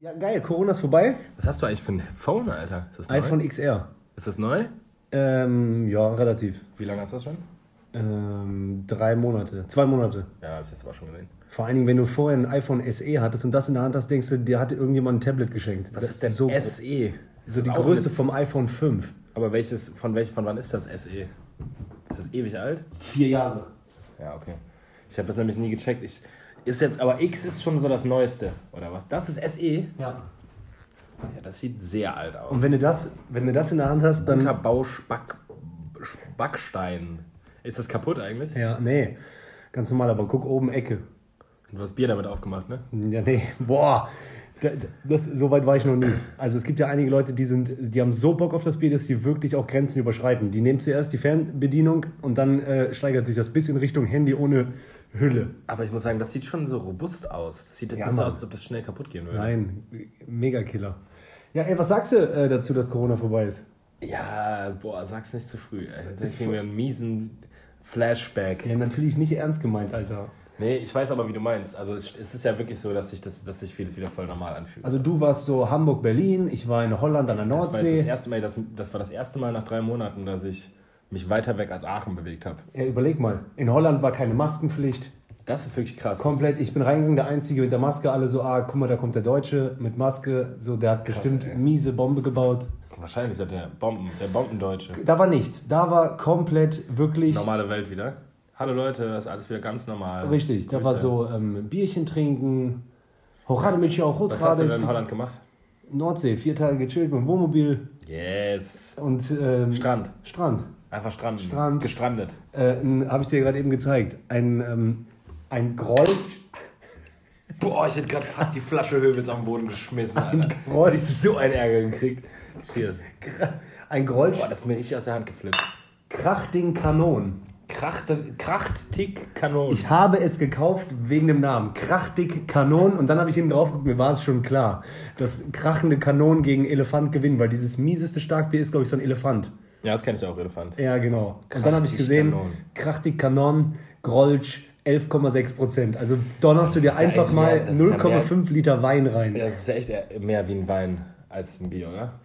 Ja, geil, Corona ist vorbei. Was hast du eigentlich für ein Phone, Alter? Ist das neu? iPhone XR. Ist das neu? Ähm, ja, relativ. Wie lange hast du das schon? Ähm, drei Monate, zwei Monate. Ja, hab ich das aber schon gesehen. Vor allen Dingen, wenn du vorher ein iPhone SE hattest und das in der Hand hast, denkst du, dir hat irgendjemand ein Tablet geschenkt. Was ist denn so, SE? Ist so das die auch Größe mit- vom iPhone 5. Aber welches, von, welch, von wann ist das SE? Ist das ewig alt? Vier Jahre. Ja, okay. Ich habe das nämlich nie gecheckt. Ich, ist jetzt, aber X ist schon so das Neueste, oder was? Das ist SE? Ja, Ja. das sieht sehr alt aus. Und wenn du das, wenn du das in der Hand hast, dann. Unter Bauspack, Backstein. Ist das kaputt eigentlich? Ja, nee. Ganz normal, aber guck oben Ecke. Du hast Bier damit aufgemacht, ne? Ja, nee. Boah. Da- da- Das, so weit war ich noch nie. Also es gibt ja einige Leute, die sind, die haben so Bock auf das Bier, dass die wirklich auch Grenzen überschreiten. Die nehmen zuerst die Fernbedienung und dann äh, steigert sich das bis in Richtung Handy ohne Hülle. Aber ich muss sagen, das sieht schon so robust aus. Das sieht jetzt Ja, nicht so aus, als ob das schnell kaputt gehen würde. Nein, Megakiller. Ja, ey, was sagst du äh, dazu, dass Corona vorbei ist? Ja, boah, sag's nicht zu früh, ey. Das ist kriegen wir einen miesen Flashback. Ja, natürlich nicht ernst gemeint, Alter. Nee, ich weiß aber, wie du meinst. Also es, es ist ja wirklich so, dass sich, das, dass sich vieles wieder voll normal anfühlt. Also du warst so Hamburg, Berlin, ich war in Holland an der das, war das, Nordsee. erste Mal, das, das war das erste Mal nach drei Monaten, dass ich mich weiter weg als Aachen bewegt habe. Ja, überleg mal, in Holland war keine Maskenpflicht. Das ist wirklich krass. Komplett, ich bin reingegangen, der Einzige mit der Maske, alle so, ah, guck mal, da kommt der Deutsche mit Maske, so, der hat bestimmt ey. miese Bombe gebaut. Wahrscheinlich hat der Bomben, der Bombendeutsche. Da war nichts, da war komplett wirklich, Normale Welt wieder. Hallo Leute, das ist alles wieder ganz normal. richtig, da war so ähm, Bierchen trinken, Hochrade mit auch Was hast du denn in Holland gemacht? Nordsee, vier Tage gechillt mit dem Wohnmobil Yes. und ähm, Strand. Strand. Einfach stranden. Strand. Gestrandet. Äh, Habe ich dir gerade eben gezeigt. Ein, ähm, ein Groll, Boah, ich hätte gerade fast die Flasche Höbels am Boden geschmissen, Alter. Groll, Ich so einen Ärger gekriegt. Cheers. ein Groll, Boah, das ist mir richtig aus der Hand geflippt. Krachting Kanon. Kracht, kracht Tick, Kanon. Ich habe es gekauft wegen dem Namen. Krachtig Kanon. Und dann habe ich hinten drauf geguckt, mir war es schon klar, dass krachende Kanonen gegen Elefant gewinnen, weil dieses mieseste Starkbier ist, glaube ich, so ein Elefant. ja, das kenne ich auch, Elefant. Ja, genau. Und dann habe ich Krachtig gesehen, Kanon. Krachtig Kanon, Grolsch, 11,6 Prozent. Also donnerst du dir einfach mal mehr- das ist ja 0,5 Liter Wein rein. Ja, das ist ja echt mehr wie ein Wein als ein Bier, oder?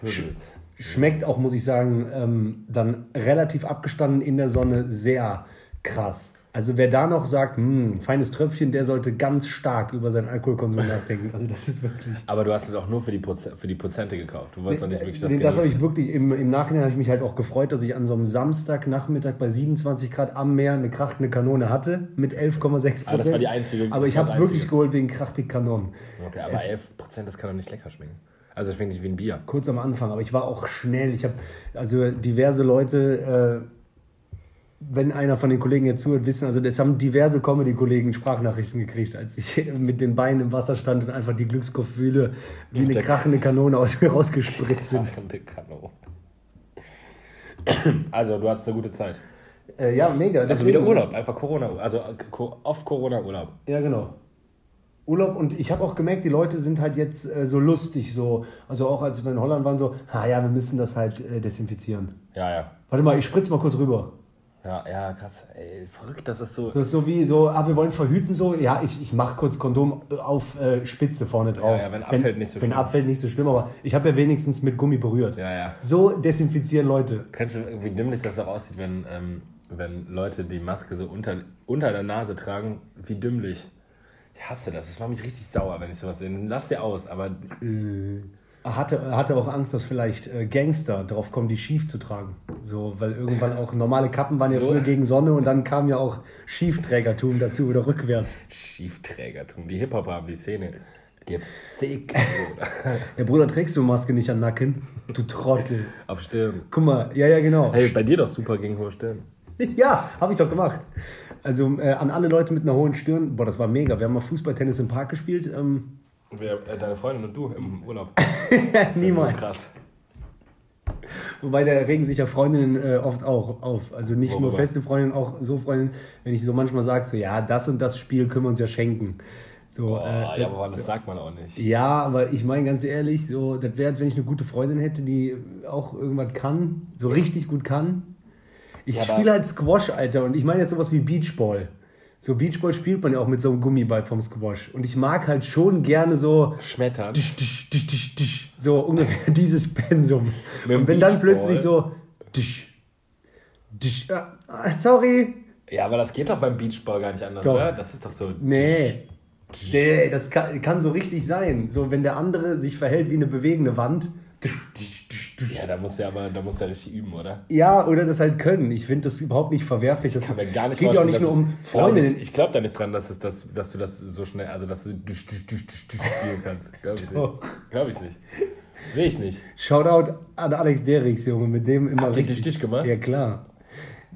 Höbels. Schmeckt auch, muss ich sagen, ähm, dann relativ abgestanden in der Sonne sehr krass. Also wer da noch sagt, hm, feines Tröpfchen, der sollte ganz stark über seinen Alkoholkonsum nachdenken. Also das ist wirklich... Aber du hast es auch nur für die, Proze für die Prozente gekauft. Du wolltest doch nicht wirklich das Nee, das habe ich wirklich, im, im Nachhinein habe ich mich halt auch gefreut, dass ich an so einem Samstagnachmittag bei 27 Grad am Meer eine krachtende Kanone hatte mit 11,6 Prozent. Ah, das war die einzige- Aber ich habe es wirklich geholt wegen krachtig Kanonen. Okay, aber 11%, das kann doch nicht lecker schmecken. Also schmeckt nicht wie ein Bier. Kurz am Anfang, aber ich war auch schnell. Ich habe also diverse Leute, äh, wenn einer von den Kollegen jetzt zuhört, wissen, also das haben diverse Comedy-Kollegen Sprachnachrichten gekriegt, als ich mit den Beinen im Wasser stand und einfach die Glücksgefühle wie eine krachende Kanone aus mir rausgespritzt sind. Krachende Kanone. Also, du hattest eine gute Zeit. Äh, ja, mega. Also wieder Urlaub, einfach Corona, also auf Corona Urlaub. Ja, genau. Urlaub und ich habe auch gemerkt, die Leute sind halt jetzt äh, so lustig, so, also auch als wir in Holland waren, so, ha ja, wir müssen das halt äh, desinfizieren. Ja, ja. Warte mal, ich spritze mal kurz rüber. Ja, ja, krass. Ey, verrückt, dass das so. Das ist so wie so, ah, wir wollen verhüten, so, ja, ich, ich mache kurz Kondom auf äh, Spitze vorne drauf. Ja, ja, wenn abfällt, nicht so Wenn schlimm. abfällt, nicht so schlimm, aber ich habe ja wenigstens mit Gummi berührt. Ja, ja. So desinfizieren Leute. Kennst du, wie dümmlich das auch aussieht, wenn, ähm, wenn Leute die Maske so unter, unter der Nase tragen? Wie dümmlich. Ich hasse das. Das macht mich richtig sauer, wenn ich sowas sehe. Lass dir aus, aber. Er hatte, hatte auch Angst, dass vielleicht äh, Gangster drauf kommen, die schief zu tragen. So, weil irgendwann auch normale Kappen waren ja So. früher gegen Sonne und dann kam ja auch Schiefträgertum dazu oder rückwärts. Schiefträgertum. Die Hip-Hop haben die Szene. Gefickt, Bruder. Ja, Bruder, trägst du Maske nicht an Nacken? Du Trottel. Auf Stirn. Guck mal, ja, ja, genau. Hey, bei dir doch super gegen hohe Stirn. Ja, habe ich doch gemacht. Also äh, an alle Leute mit einer hohen Stirn, boah, das war mega. Wir haben mal Fußballtennis im Park gespielt. Ähm, Wer, äh, deine Freundin und du im Urlaub. niemals. So krass. Wobei da regen sich ja Freundinnen äh, oft auch auf. Also nicht nur Worüber? feste Freundinnen, auch so Freundinnen, wenn ich so manchmal sage, so ja, das und das Spiel können wir uns ja schenken. So, Oh, äh, ja, aber das sagt man auch nicht. ja, aber ich meine ganz ehrlich, so, das wäre, wenn ich eine gute Freundin hätte, die auch irgendwas kann, so richtig gut kann. Ich Ja, spiele halt Squash, Alter, und ich meine jetzt sowas wie Beachball. So Beachball spielt man ja auch mit so einem Gummiball vom Squash. Und ich mag halt schon gerne so. Schmettern. Tisch, tisch, tisch, tisch, tisch, so ungefähr dieses Pensum. Mit Und wenn dann plötzlich so. Tisch, tisch, ah, sorry. Ja, aber das geht doch beim Beachball gar nicht anders, Doch. oder? Das ist doch so. Nee. Nee, das kann, kann so richtig sein. So, wenn der andere sich verhält wie eine bewegende Wand. Ja, da muss ja aber, da muss ja richtig üben, oder? Ja, oder das halt können. Ich finde das überhaupt nicht verwerflich. Das, kann mir gar nicht es geht ja auch nicht nur um es- glaub Freundinnen. Ich, ich glaube da nicht dran, dass, es das, dass du das so schnell, also dass du düsch, düsch, düsch, düsch, spielen kannst. Glaube ich nicht. Glaube ich nicht. Sehe ich nicht. Shoutout an Alex Derichs, Junge, mit dem immer ihr richtig. dich dicht gemacht? Ja, klar.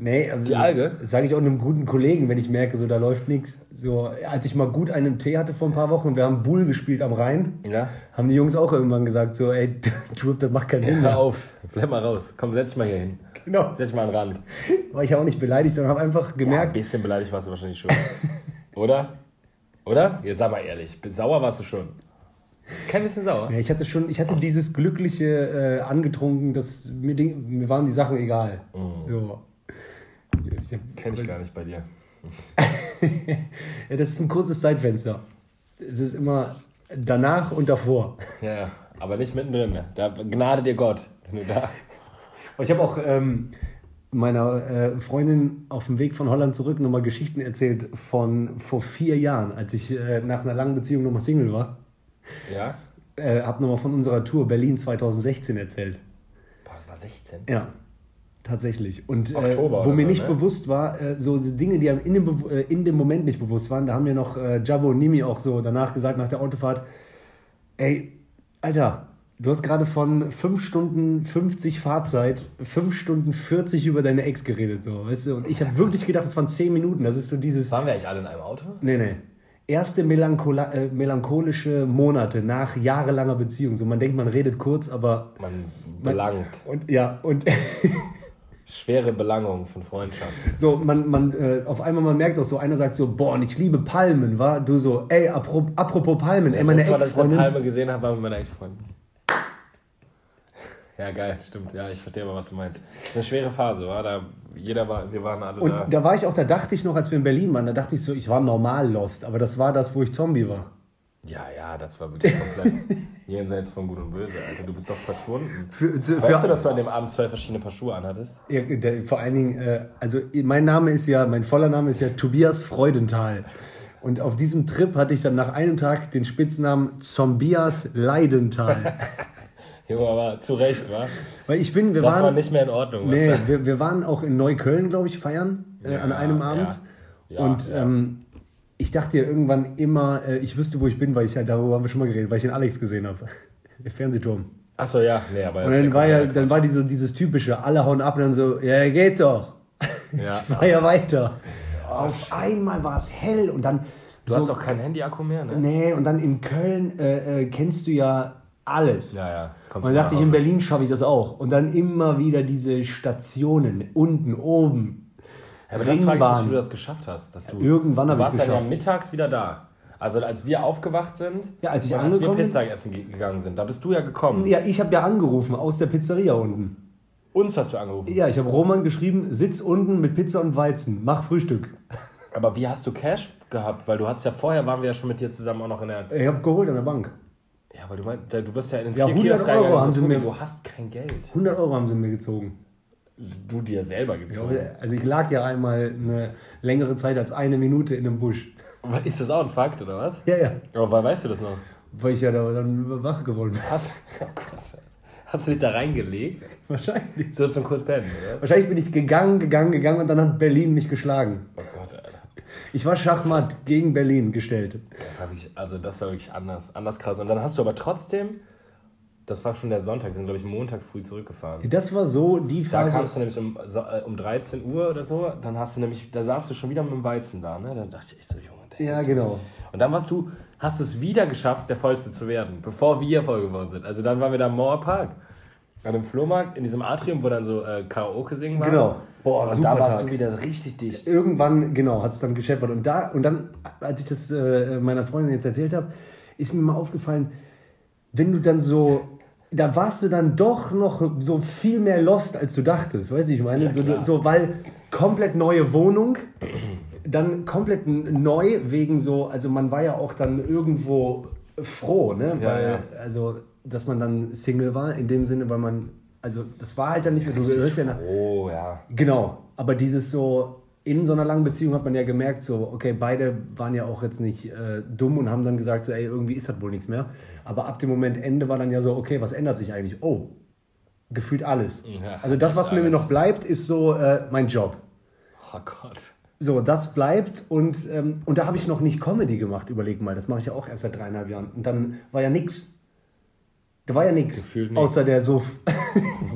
Nee, also, Die Alge? Das sage ich auch einem guten Kollegen, wenn ich merke, so da läuft nichts. So, als ich mal gut einen Tee hatte vor ein paar Wochen und wir haben Bull gespielt am Rhein, Ja? haben die Jungs auch irgendwann gesagt, so, ey, Trip, das macht keinen Sinn Hör mehr. auf. Bleib mal raus. Komm, setz dich mal hier hin. Genau. Setz dich mal an den Rand. War ich ja auch nicht beleidigt, sondern habe einfach Ja, ein gemerkt, bisschen beleidigt warst du wahrscheinlich schon. Oder? Oder? Jetzt sag mal ehrlich. Sauer warst du schon. Kein bisschen sauer. Ja, ich hatte schon, ich hatte dieses glückliche äh, angetrunken, dass mir, mir waren die Sachen egal. So. Ich hab, Kenn ich gar nicht bei dir. ja, das ist ein kurzes Zeitfenster. Es ist immer danach und davor. Ja, ja. Aber nicht mittendrin. Da gnade dir Gott. Wenn du da. Ich habe auch ähm, meiner äh, Freundin auf dem Weg von Holland zurück nochmal Geschichten erzählt von vor vier Jahren, als ich äh, nach einer langen Beziehung nochmal Single war. Ja? Äh, habe nochmal von unserer Tour Berlin 2016 erzählt. Boah, das war 16. Ja, tatsächlich. Und äh, Oktober wo oder mir nicht ne? bewusst war, äh, so Dinge, die einem in dem, äh, in dem Moment nicht bewusst waren, da haben mir noch äh, Jabbo und Nimi auch so danach gesagt, nach der Autofahrt, ey, Alter, du hast gerade von 5 Stunden 50 Fahrzeit, 5 Stunden 40 über deine Ex geredet, so, weißt du? Und ich habe wirklich gedacht, das waren 10 Minuten, das ist so dieses... Waren wir eigentlich alle in einem Auto? Nee, nee. Erste äh, melancholische Monate nach jahrelanger Beziehung. So, man denkt, man redet kurz, aber... Man belangt. Und ja, und Schwere Belangung von Freundschaften. So, man, man, äh, auf einmal man merkt auch so, einer sagt so, boah, und ich liebe Palmen, war du so, ey, apro- apropos Palmen, ey, meine das letzte Mal, dass ich eine Ex-Freundin. Palme gesehen habe, war mit meiner Ex-Freundin. Ja, geil, stimmt. Ja, ich verstehe aber, was du meinst. Das ist eine schwere Phase, war da. Jeder war, wir waren alle Und da. da war ich auch, da dachte ich noch, als wir in Berlin waren, da dachte ich so, ich war normal lost, aber das war das, wo ich Zombie war. Ja, ja, das war wirklich komplett jenseits von Gut und Böse, Alter. Du bist doch verschwunden. Für, zu, Weißt für, du, dass du an dem Abend zwei verschiedene Paar Schuhe anhattest? ja, der, vor allen Dingen, äh, also mein Name ist ja, mein voller Name ist ja Tobias Freudenthal. Und auf diesem Trip hatte ich dann nach einem Tag den Spitznamen Zombias Leidenthal. Junge, aber zu Recht, wa? Weil ich bin, wir Das waren. war nicht mehr in Ordnung. Nee, wir, wir waren auch in Neukölln, glaube ich, feiern äh, an Ja, einem Abend. ja. Ja, und. Ähm, ich dachte ja irgendwann immer, äh, ich wüsste, wo ich bin, weil ich ja, darüber haben wir schon mal geredet, weil ich den Alex gesehen habe. Der Fernsehturm. Achso, ja, nee, aber. Und dann war ja, dann war diese, dieses typische, alle hauen ab und dann so, ja, geht doch. Ja. Ich war ja weiter. Auf einmal war es hell und dann. Du hast auch kein Handy-Akku mehr, ne? Nee, und dann in Köln äh, äh, kennst du ja alles. Ja, ja. Kommst Und dann dachte ich, in. Berlin schaffe ich das auch. Und dann immer wieder diese Stationen, unten, oben. Aber das frage ich wie du das geschafft hast. Dass du, Irgendwann du habe ich's warst dann ja geschafft. mittags wieder da. Also als wir aufgewacht sind, Ja, als ich angekommen als wir Pizza essen ge- gegangen sind, da bist du ja gekommen. Ja, ich habe ja angerufen aus der Pizzeria unten. Uns hast du angerufen. Ja, ich habe Roman geschrieben, sitz unten mit Pizza und Weizen, mach Frühstück. Aber wie hast du Cash gehabt? Weil du hattest ja vorher, waren wir ja schon mit dir zusammen auch noch in der... Ich habe geholt an der Bank. Ja, weil du meinst, du bist ja in den Ja, vier 100 Kiosk reingegangen, Euro haben sie mir- Du hast kein Geld. 100 Euro haben sie mir gezogen. Du dir selber gezogen. Also ich lag ja einmal eine längere Zeit als eine Minute in einem Busch. Ist das auch ein Fakt, oder was? Ja, ja. Aber woher weißt du das noch? Weil ich ja da dann wach geworden bin. Hast, oh Gott. hast du dich da reingelegt? Wahrscheinlich. So zum kurz pennen, oder? Wahrscheinlich bin ich gegangen, gegangen, gegangen und dann hat Berlin mich geschlagen. Oh Gott, Alter. Ich war Schachmatt gegen Berlin gestellt. Das, hab ich, also das war wirklich anders, anders krass. Und dann hast du aber trotzdem, das war schon der Sonntag, wir sind glaube ich Montag früh zurückgefahren. Das war so die Da Phase. kamst du nämlich um, äh, um 13 Uhr oder so, dann hast du nämlich, da saßt du schon wieder mit dem Weizen da, ne? Dann dachte ich so, Junge, der Ja, genau. Und dann warst du, hast du es wieder geschafft, der Vollste zu werden, bevor wir voll geworden sind. Also dann waren wir da im Mauerpark, an dem Flohmarkt, in diesem Atrium, wo dann so äh, Karaoke singen war. Genau. Boah, und super da warst Tag. du wieder richtig dicht. Irgendwann, genau, hat es dann gescheppert. Und, da, und dann, als ich das äh, meiner Freundin jetzt erzählt habe, ist mir mal aufgefallen, wenn du dann so, da warst du dann doch noch so viel mehr lost, als du dachtest. Weißt du, ich meine? Ja, so, so, weil komplett neue Wohnung, dann komplett neu wegen so, also man war ja auch dann irgendwo froh, ne? Ja, Weil, ja. also, dass man dann Single war, in dem Sinne, weil man, also das war halt dann nicht mehr, du hörst ja nach, Oh, ja. Genau, aber dieses so, in so einer langen Beziehung hat man ja gemerkt, so, okay, beide waren ja auch jetzt nicht äh, dumm und haben dann gesagt, so, ey, irgendwie ist das wohl nichts mehr. Aber ab dem Moment Ende war dann ja so, okay, was ändert sich eigentlich? Oh, gefühlt alles. Ja, also das, was mir alles. noch bleibt, ist so äh, mein Job. Oh Gott. So, das bleibt und, ähm, und da habe ich noch nicht Comedy gemacht, überleg mal. Das mache ich ja auch erst seit dreieinhalb Jahren. Und dann war ja nix. Da war ja nix. Gefühlt nix. Außer der Suff.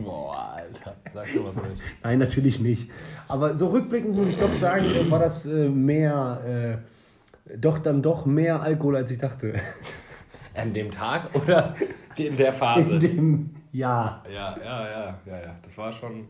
Boah, Alter. Sag schon was nicht. Nein, natürlich nicht. Aber so rückblickend muss ich doch sagen, äh, war das äh, mehr, äh, doch dann doch mehr Alkohol, als ich dachte. An dem Tag oder in der Phase? In dem Jahr. Ja, ja, ja, ja, ja. Das war schon.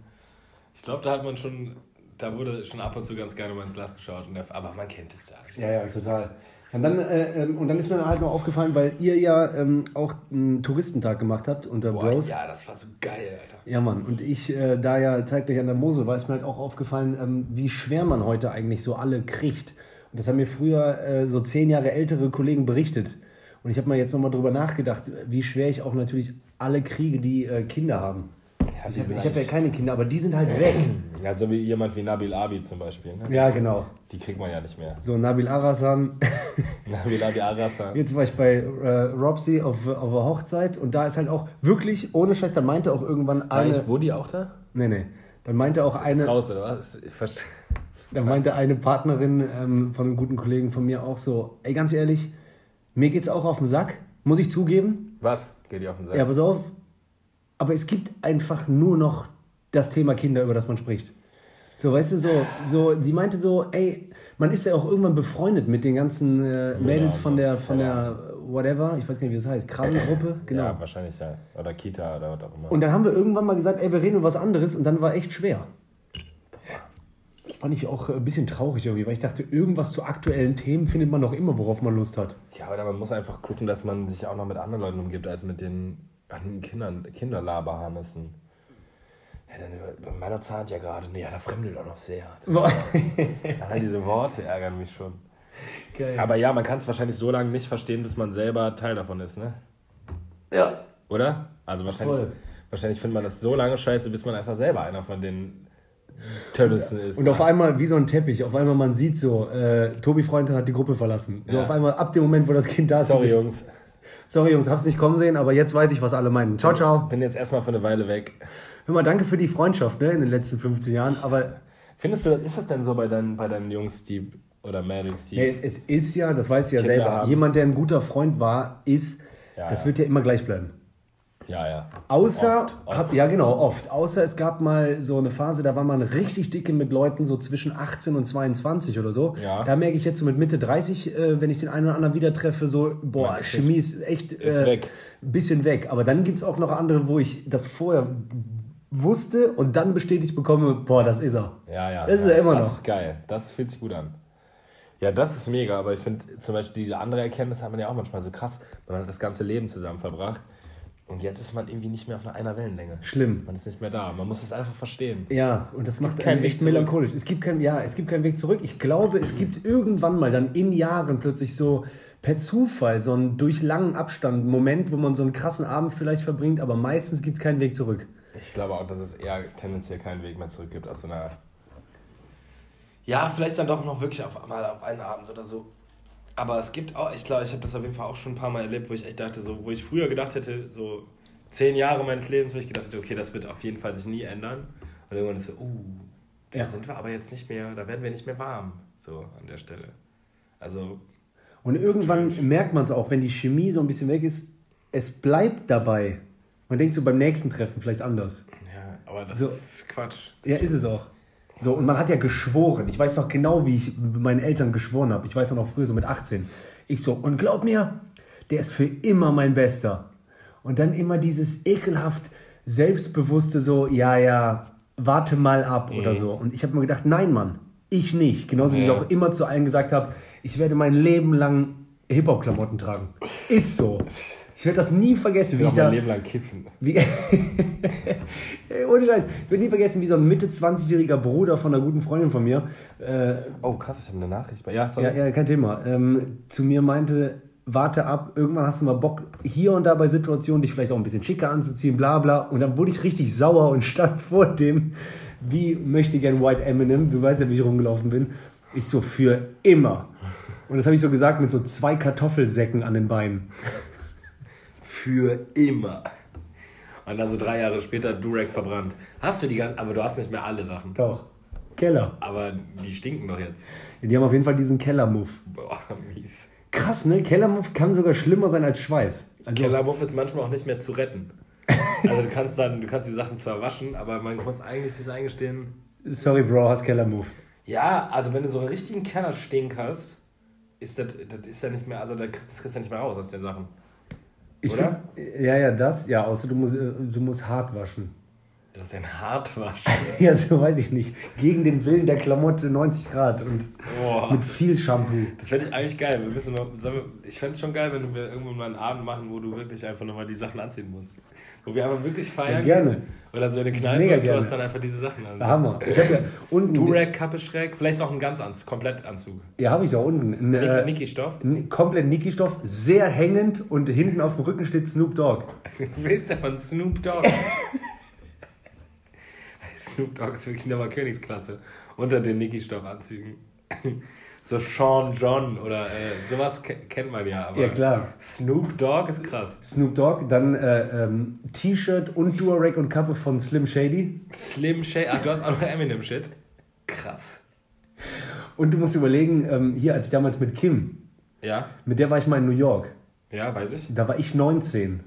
Ich glaube, da hat man schon. Da wurde schon ab und zu ganz gerne mal ins Glas geschaut. Der, aber man kennt es ja. Ja, ja, total. Und dann, äh, ähm, und dann ist mir halt noch aufgefallen, weil ihr ja ähm, auch einen Touristentag gemacht habt unter Boah, Bros. ja, das war so geil, Alter. Ja, Mann. Und ich, äh, da ja zeitgleich an der Mosel war, ist mir halt auch aufgefallen, ähm, wie schwer man heute eigentlich so alle kriegt. Und das haben mir früher äh, so zehn Jahre ältere Kollegen berichtet. Und ich habe mal jetzt nochmal drüber nachgedacht, wie schwer ich auch natürlich alle kriege, die äh, Kinder haben. Ja, Ich die habe hab ja keine Kinder, aber die sind halt weg. Ja, so wie jemand wie Nabil Abi zum Beispiel. Ne? Ja, genau. Die kriegt man ja nicht mehr. So, Nabil Arasan. Nabil Abi Arasa. Jetzt war ich bei äh, Robsy auf, auf einer Hochzeit und da ist halt auch wirklich, ohne Scheiß, dann meinte auch irgendwann War eine. ich Woody auch da? Nee, nee. Dann meinte auch Ist eine. raus, oder was? Ich verstehe. Da meinte eine Partnerin ähm, von einem guten Kollegen von mir auch so, ey, ganz ehrlich, mir geht's auch auf den Sack, muss ich zugeben. Was? Geht die auf den Sack? Ja, pass auf. Aber es gibt einfach nur noch das Thema Kinder, über das man spricht. So, weißt du, so, so, sie meinte so, ey, man ist ja auch irgendwann befreundet mit den ganzen äh, Mädels von der, von der, whatever, ich weiß gar nicht, wie das heißt, Krabbelgruppe, genau. Ja, wahrscheinlich ja. Oder Kita oder was auch immer. Und dann haben wir irgendwann mal gesagt, ey, wir reden über was anderes und dann war echt schwer. Das fand ich auch ein bisschen traurig irgendwie, weil ich dachte, irgendwas zu aktuellen Themen findet man doch immer, worauf man Lust hat. Ja, aber man muss einfach gucken, dass man sich auch noch mit anderen Leuten umgibt, als mit den anderen Kindern, Kinderlaberharnissen. Ja, dann meiner Zahnt ja gerade. Nee, ja, da fremdelt auch noch sehr. All diese Worte ärgern mich schon. Geil. Aber ja, man kann es wahrscheinlich so lange nicht verstehen, bis man selber Teil davon ist, ne? ja. Oder? Also wahrscheinlich, Voll. wahrscheinlich findet man das so lange scheiße, bis man einfach selber einer von den Tönnissen ist. Und auf einmal, wie so ein Teppich, auf einmal man sieht so, äh, Tobi Freundin hat die Gruppe verlassen. So Ja. auf einmal, ab dem Moment, wo das Kind da ist. Sorry, Jungs. Sorry, Jungs, hab's nicht kommen sehen, aber jetzt weiß ich, was alle meinen. Ciao, ciao. Bin jetzt erstmal für eine Weile weg. Hör mal, danke für die Freundschaft ne, in den letzten 15 Jahren, aber Findest du, ist das denn so bei deinen, bei deinen Jungs, die oder Mädels, die. nee, es, es ist ja, das weißt du ja Kinder selber, haben. jemand, der ein guter Freund war, ist, Ja, das ja. wird ja immer gleich bleiben. Ja, ja. Außer, Oft, oft. Hab, ja genau, oft. Außer es gab mal so eine Phase, da war man richtig dicke mit Leuten so zwischen 18 und 22 oder so. Ja. Da merke ich jetzt so mit Mitte 30, äh, wenn ich den einen oder anderen wieder treffe, so, boah, Man ist- Chemie ist echt ist äh, weg. ein bisschen weg. Aber dann gibt es auch noch andere, wo ich das vorher wusste und dann bestätigt bekomme, boah, das ist er. Ja, ja. Das ist ja, ja immer das noch. ist geil. Das fühlt sich gut an. Ja, das ist mega, aber ich finde zum Beispiel diese andere Erkenntnis hat man ja auch manchmal so krass. Man hat das ganze Leben zusammen verbracht und jetzt ist man irgendwie nicht mehr auf einer Wellenlänge. Schlimm. Man ist nicht mehr da. Man muss es einfach verstehen. Ja, und das macht keinen einen Weg echt zurück. melancholisch. Es gibt kein, ja, es gibt keinen Weg zurück. Ich glaube, es gibt irgendwann mal dann in Jahren plötzlich so per Zufall so einen durch langen Abstand Moment, wo man so einen krassen Abend vielleicht verbringt, aber meistens gibt es keinen Weg zurück. Ich glaube auch, dass es eher tendenziell keinen Weg mehr zurück gibt aus so einer. Ja, vielleicht dann doch noch wirklich auf, mal auf einen Abend oder so. Aber es gibt auch, ich glaube, ich habe das auf jeden Fall auch schon ein paar Mal erlebt, wo ich echt dachte, so, wo ich früher gedacht hätte, so zehn Jahre meines Lebens, wo ich gedacht hätte, okay, das wird auf jeden Fall sich nie ändern. Und irgendwann ist so, uh, da Ja. sind wir aber jetzt nicht mehr, da werden wir nicht mehr warm, so an der Stelle. Also, Und irgendwann merkt man es auch, wenn die Chemie so ein bisschen weg ist, es bleibt dabei. Man denkt so beim nächsten Treffen vielleicht anders. ja, aber das So. ist Quatsch. Ja, ist es auch. So, und man hat ja geschworen. Ich weiß noch genau, wie ich mit meinen Eltern geschworen habe. Ich weiß auch noch früher, so mit 18. Ich so, und glaub mir, der ist für immer mein Bester. Und dann immer dieses ekelhaft selbstbewusste so, ja, ja, warte mal ab oder so. Und ich habe mir gedacht, nein, Mann, ich nicht. Genauso wie ich auch immer zu allen gesagt habe, ich werde mein Leben lang Hip-Hop-Klamotten tragen. Ist so. Ich werde das nie vergessen, Ich wie ich mein da. Leben lang kiffen. Wie, ohne Scheiß. Ich werde nie vergessen, wie so ein Mitte 20-jähriger Bruder von einer guten Freundin von mir, äh, Oh, krass, ich habe eine Nachricht. Ja, sorry. ja, ja, kein Thema, ähm, zu mir meinte, warte ab, irgendwann hast du mal Bock, hier und da bei Situationen dich vielleicht auch ein bisschen schicker anzuziehen, bla bla. Und dann wurde ich richtig sauer und stand vor dem, wie möchte gern White Eminem, du weißt ja, wie ich rumgelaufen bin. Ich so, für immer. Und das habe ich so gesagt mit so zwei Kartoffelsäcken an den Beinen. Für immer. Und dann so drei Jahre später Durek verbrannt. Hast du die ganzen, aber du hast nicht mehr alle Sachen. Doch. Keller. Aber die stinken doch jetzt. Ja, die haben auf jeden Fall diesen Kellermuff. Boah, mies. Krass, ne? Kellermuff kann sogar schlimmer sein als Schweiß. Also, Kellermuff ist manchmal auch nicht mehr zu retten. Also du kannst dann, du kannst die Sachen zwar waschen, aber man muss eigentlich sich eingestehen. sorry, Bro, hast Kellermuff. Ja, also wenn du so einen richtigen Kellerstink hast, ist das, das ist ja nicht mehr, also das kriegst du ja nicht mehr raus aus den Sachen. Ich Oder? find- ja, ja, das. Ja, außer du musst, äh, du musst hart waschen. Das ist ein Hartwasch. Ja, so weiß ich nicht. Gegen den Willen der Klamotte 90 Grad und Boah. mit viel Shampoo. Das fände ich eigentlich geil. Wir müssen mal, wir, ich fände es schon geil, wenn wir irgendwann mal einen Abend machen, wo du wirklich einfach nochmal die Sachen anziehen musst. Wo wir einfach wirklich feiern. Ja, gerne. Oder so in eine Kneipe Mega und du hast dann einfach diese Sachen an. Hammer. Ich habe ja unten. Durag, Kappe schräg, vielleicht auch ein Ganzanzug, Komplettanzug. Ja, habe ich auch unten. Ein, äh, Niki Stoff. ein komplett Niki-Stoff, sehr hängend und hinten auf dem Rücken steht Snoop Dogg. Wer ist der von Snoop Dogg? Snoop Dogg ist wirklich nochmal Königsklasse. Unter den Niki Stoff Anzügen. So Sean John oder äh, sowas ke kennt man ja. Aber Ja, klar. Snoop Dogg ist krass. Snoop Dogg, dann äh, ähm, T-Shirt und Durag und Kappe von Slim Shady. Slim Shady. Ach, du hast auch noch Eminem-Shit. Krass. Und du musst überlegen, ähm, hier, als ich damals mit Kim, Ja, mit der war ich mal in New York. ja, weiß ich. Da war ich 19.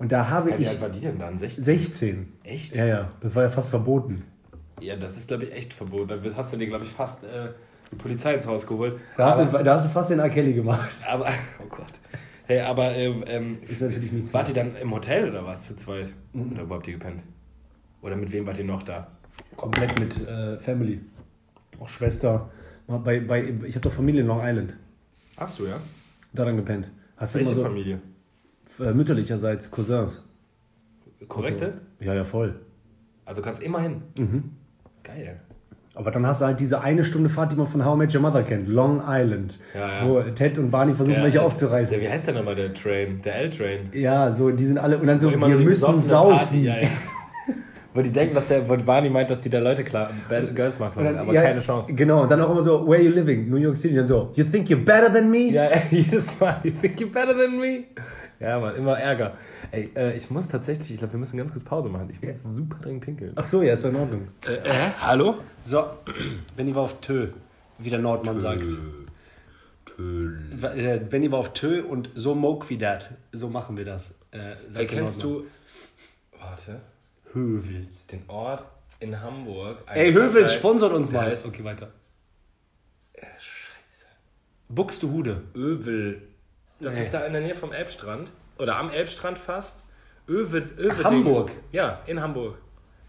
Und da habe Ja, wie ich alt war die denn dann? 16? 16. Echt? Ja, ja, das war ja fast verboten. Ja, das ist, glaube ich, echt verboten. Da hast du dir, glaube ich, fast äh, die Polizei ins Haus geholt. Da hast, aber, du, da hast du fast den R. Kelly gemacht. aber, oh Gott. Hey, aber ähm, ähm, Ist natürlich nicht so. wart ihr dann im Hotel oder was zu zweit? Oder wo habt ihr gepennt? Oder mit wem wart ihr noch da? Komplett mit äh, Family. Auch Schwester. Bei, bei, ich habe doch Familie in Long Island. Hast du, ja? Da dann gepennt. Hast du immer Welche so Familie? Äh, mütterlicherseits Cousins. Korrekte? Ja, ja, voll. Also kannst immer hin. Mhm. Geil. Aber dann hast du halt diese eine Stunde Fahrt, die man von How I Met Your Mother kennt. Long Island. Ja, ja. Wo Ted und Barney versuchen, welche aufzureißen. Der, wie heißt der nochmal, der Train? Der L-Train. Ja, so, die sind alle. Und dann so, wir müssen saufen. Party, ja, ja. Wo die denken, dass der, wo Barney meint, dass die da Leute klar, Girls machen, dann- aber ja, keine Chance. Genau, und dann auch immer so, where you living? New York City. Und dann so, you think you're better than me? Ja, jedes Mal. You think you're better than me? Ja, Mann, immer Ärger. Ey, äh, ich muss tatsächlich, ich glaube, wir müssen ganz kurz Pause machen. Ich muss super dringend pinkeln. Ach so, ja, ist doch in Ordnung. Äh, äh, hallo? So, Benny war auf Tö, wie der Nordmann sagt. Äh, Benny war auf Tö und so moke wie dat. So machen wir das. Äh, sagt Ey, der kennst Nordmann. du, warte, Hövels? den Ort in Hamburg? Ey, Hövels sponsort uns mal. Okay, weiter. Scheiße. Buxtehude. Övel. Das Nee. ist da in der Nähe vom Elbstrand. Oder am Elbstrand fast. Övel, Övel Hamburg. Ja, in Hamburg.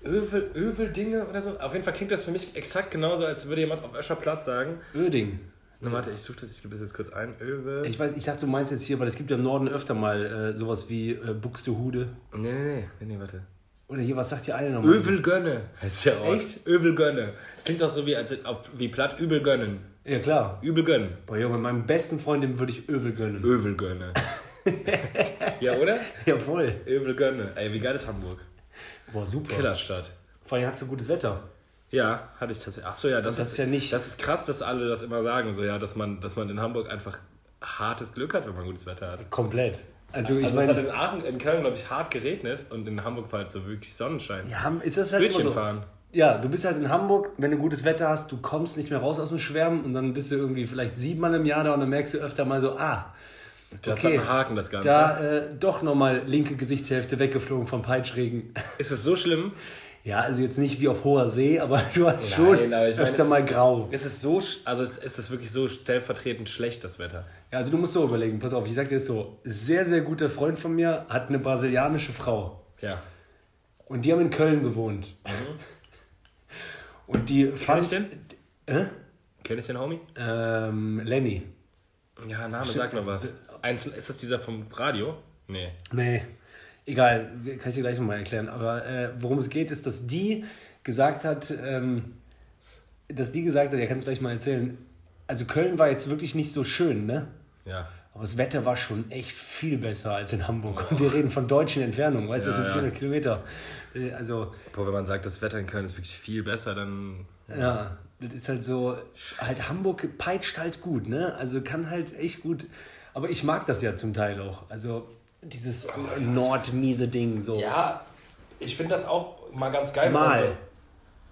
Övel, Öveldinge oder so. Auf jeden Fall klingt das für mich exakt genauso, als würde jemand auf Öscher Platz sagen. Öding. Na, warte, ich suche das, ich gebe das jetzt kurz ein. Övel. Ich weiß, ich dachte, du meinst jetzt hier, weil es gibt ja im Norden öfter mal äh, sowas wie äh, Buxtehude. Nee, nee, nee, nee, nee, warte. Oder hier, was sagt die eine nochmal? Övelgönne heißt der Ort. Echt? Övelgönne. Es klingt doch so wie, als auf, wie platt übel gönnen. Ja, klar. Übel gönnen. Boah, Junge, meinem besten Freund, dem würde ich Övel gönnen. Övelgönne. ja, oder? Ja, voll. Övelgönne. Ey, wie geil ist Hamburg? Boah, super. Killerstadt. Vor allem hat so gutes Wetter. Ja, hatte ich tatsächlich. Achso, ja, das, Das ist ja nicht- Das ist krass, dass alle das immer sagen, so ja, dass man, dass man in Hamburg einfach hartes Glück hat, wenn man gutes Wetter hat. Komplett. Also, ich Also es hat meine, in Aachen, in Köln, glaube ich, hart geregnet und in Hamburg war halt so wirklich Sonnenschein. ja, ist das halt immer Bötchen so. fahren. Ja, du bist halt in Hamburg, wenn du gutes Wetter hast, du kommst nicht mehr raus aus dem Schwärmen und dann bist du irgendwie vielleicht siebenmal im Jahr da und dann merkst du öfter mal so, ah, Das Okay. hat einen Haken, das Ganze. da äh, doch nochmal linke Gesichtshälfte weggeflogen vom Peitschregen. Ist es so schlimm? Ja, also jetzt nicht wie auf hoher See, aber du hast Nein, schon aber ich meine, öfter mal ist- grau. Ist es so, also ist, ist es wirklich so stellvertretend schlecht, das Wetter? Ja, also du musst so überlegen, pass auf, ich sag dir das so, sehr, sehr guter Freund von mir hat eine brasilianische Frau Ja. und die haben in Köln gewohnt. Und die Kenn fand... ich den? Äh? Kenn ich den Homie? Ähm, Lenny. Ja, Name sagt mir was. Eins, ist das dieser vom Radio? Nee. Nee. Egal, kann ich dir gleich nochmal erklären. Aber äh, worum es geht, ist, dass die gesagt hat, ähm, dass die gesagt hat, er kann es gleich mal erzählen, also Köln war jetzt wirklich nicht so schön, ne? Ja. Aber das Wetter war schon echt viel besser als in Hamburg. Und wir reden von deutschen Entfernungen, weißt du, Ja, das sind ja. 400 Kilometer. Äh, Also, Boah, wenn man sagt, das Wetter in Köln ist wirklich viel besser, dann. ja, das ist halt so, halt Hamburg peitscht halt gut, ne? Also kann halt echt gut, aber ich mag das ja zum Teil auch. Also dieses nordmiese Ding so. Ja, ich finde das auch mal ganz geil. Mal. Wenn man, so,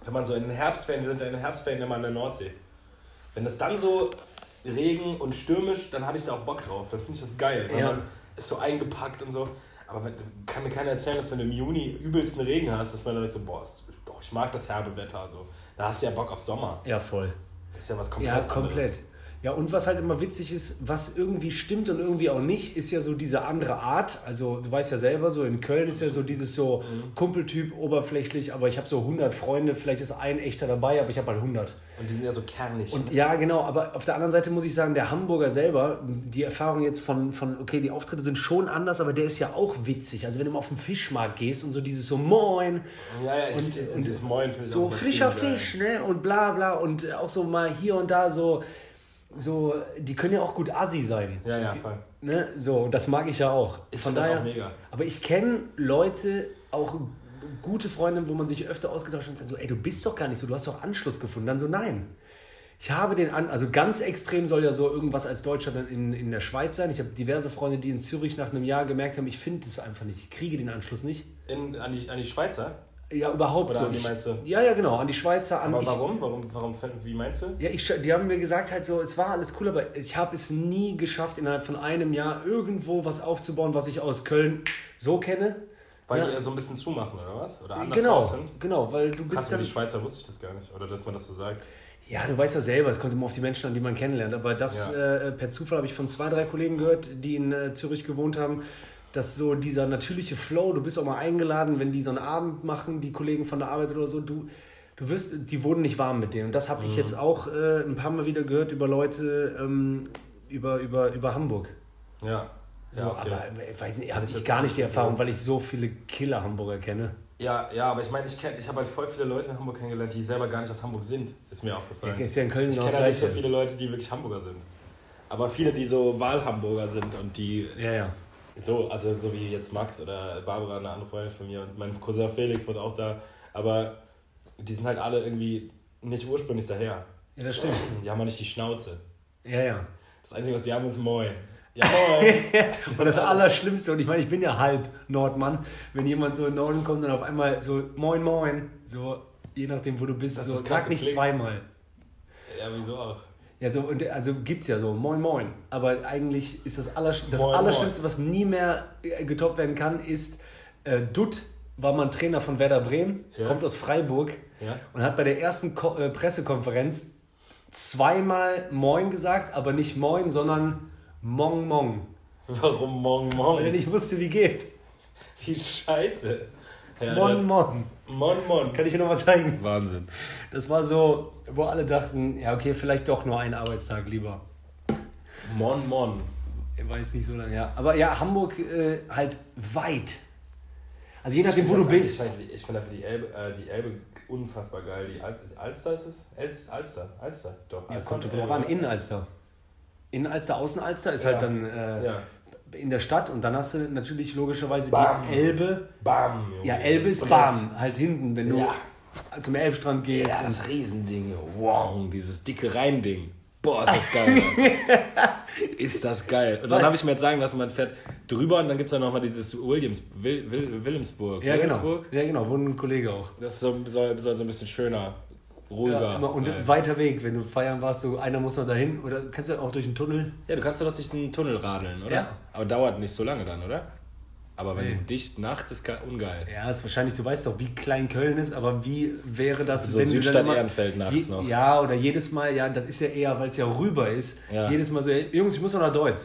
wenn man so in den Herbstferien, wir sind ja in den Herbstferien immer an der Nordsee. Wenn es dann so Regen und stürmisch, dann habe ich da auch Bock drauf. Dann finde ich das geil. Ja. man ist so eingepackt und so. Aber kann mir keiner erzählen, dass wenn du im Juni übelsten Regen hast, dass man dann so, boah, ich mag das herbe Wetter. So. Da hast du ja Bock auf Sommer. Ja, voll. Das ist ja was komplett Ja, komplett. anderes. Ja, und was halt immer witzig ist, was irgendwie stimmt und irgendwie auch nicht, ist ja so diese andere Art. Also, du weißt ja selber, so in Köln ist ja so dieses so Kumpeltyp, oberflächlich, aber ich habe so 100 Freunde, vielleicht ist ein echter dabei, aber ich habe halt 100. Und die sind ja so kernig. Und ja, genau, aber auf der anderen Seite muss ich sagen, der Hamburger selber, die Erfahrung jetzt von, von, okay, die Auftritte sind schon anders, aber der ist ja auch witzig. Also wenn du mal auf den Fischmarkt gehst und so dieses so Moin ja, ja, ich und- dieses, und dieses Moin ich so frischer. Fisch, ne? Und bla bla und auch so mal hier und da so, so, die können ja auch gut assi sein. Ja, ja, Sie- voll. Ne? So, das mag ich ja auch. Ich Von find das daher, auch mega. Aber ich kenne Leute, auch gute Freunde, wo man sich öfter ausgetauscht hat und sagt so, ey, du bist doch gar nicht so, du hast doch Anschluss gefunden. Dann so, nein. Ich habe den an, also ganz extrem soll ja so irgendwas als Deutscher dann in, in der Schweiz sein. Ich habe diverse Freunde, die in Zürich nach einem Jahr gemerkt haben, ich finde es einfach nicht, ich kriege den Anschluss nicht. In, an, die, an die Schweizer? Ja, überhaupt Oder so. an die meinst du? Ja, ja, genau, an die Schweizer, an Aber ich, warum? warum? Warum? Wie meinst du? Ja, ich, die haben mir gesagt, halt so, es war alles cool, aber ich habe es nie geschafft, innerhalb von einem Jahr irgendwo was aufzubauen, was ich aus Köln so kenne. Weil Ja. die eher so ein bisschen zumachen, oder was? Oder anders Genau, sind? genau, weil du Krass, bist für dann. die Schweizer wusste ich das gar nicht. Oder dass man das so sagt. Ja, du weißt ja selber, es kommt immer auf die Menschen an, die man kennenlernt. Aber das Ja. äh, per Zufall habe ich von zwei, drei Kollegen gehört, die in äh, Zürich gewohnt haben, dass so dieser natürliche Flow, du bist auch mal eingeladen, wenn die so einen Abend machen, die Kollegen von der Arbeit oder so, du, du wirst, die wurden nicht warm mit denen. Und das habe Mhm. ich jetzt auch äh, ein paar Mal wieder gehört über Leute, ähm, über, über, über Hamburg. Ja. So, ja, okay. aber ich weiß nicht, habe ich gar nicht die Erfahrung, weil ich so viele Killer-Hamburger kenne. ja, ja, aber ich meine, ich, kenn- ich habe halt voll viele Leute in Hamburg kennengelernt, die selber gar nicht aus Hamburg sind. Ist mir aufgefallen. Ja, ist ja in Köln ich genau kenne halt nicht so viele Leute, die wirklich Hamburger sind. Aber viele, die so Wahlhamburger sind und die Ja, ja. So, also so wie jetzt Max oder Barbara, eine andere Freundin von mir und mein Cousin Felix wird auch da. Aber die sind halt alle irgendwie nicht ursprünglich daher. Ja, das stimmt. Die haben auch nicht die Schnauze. Ja, ja. Das Einzige, was sie haben, ist Moin. Ja, Moin. Und das Allerschlimmste, und ich meine, ich bin ja halb Nordmann, wenn jemand so in den Norden kommt und auf einmal so Moin Moin, so je nachdem, wo du bist, Das so sag nicht zweimal. ja, wieso auch? Ja, so, und also gibt's ja so, moin moin. Aber eigentlich ist das, Allersch das Moin, Allerschlimmste, was nie mehr äh, getoppt werden kann, ist, äh, Dutt war mal ein Trainer von Werder Bremen, Ja. kommt aus Freiburg Ja? und hat bei der ersten Ko äh, Pressekonferenz zweimal Moin gesagt, aber nicht Moin, sondern Mong Mong. Warum Mon Weil er nicht wusste, wie geht. Wie scheiße. Ja, Mon Mon. Mon Mon. Kann ich dir nochmal zeigen? Wahnsinn. Das war so, wo alle dachten, ja okay, vielleicht doch nur einen Arbeitstag lieber. Mon Mon. War jetzt nicht so lange, ja. Aber ja, Hamburg äh, halt weit. Also je nachdem, wo du bist. Ich finde einfach die Elbe, äh, die Elbe unfassbar geil. Die Al Alster ist es? Els Alster. Alster, doch. Ja, Alster kommt drauf an, Innenalster. Innenalster, Außenalster ist Ja. halt dann äh, Ja. In der Stadt und dann hast du natürlich logischerweise Bam. die Elbe. Bam, Junge. Ja, Elbe ist. Bam, halt hinten, wenn du Ja. zum Elbstrand gehst. Ja, das Riesending. Wow, dieses dicke Rheinding. Boah, ist das geil. ist das geil. Und dann habe ich mir jetzt sagen lassen, man fährt drüber und dann gibt es ja nochmal dieses Williams, Will, Will, Wilhelmsburg. ja, genau. Wilhelmsburg. Ja, genau, wohnt ein Kollege auch. Das ist so, soll, soll so ein bisschen schöner, ruhiger. Ja, immer, und sein. weiter Weg, wenn du feiern warst, so einer muss noch dahin oder kannst du auch durch den Tunnel. Ja, du kannst doch durch diesen Tunnel radeln, oder? Ja. Aber dauert nicht so lange dann, oder? Aber wenn Nee. du dicht nachts ist ge- ungeil. Ja, ist wahrscheinlich, du weißt doch, wie klein Köln ist, aber wie wäre das, So wenn du Südstadt dann immer, Ehrenfeld nachts noch. Ja, oder jedes Mal, ja, das ist ja eher, weil es ja rüber ist, Ja. jedes Mal so, Jungs, ich muss noch nach Deutsch.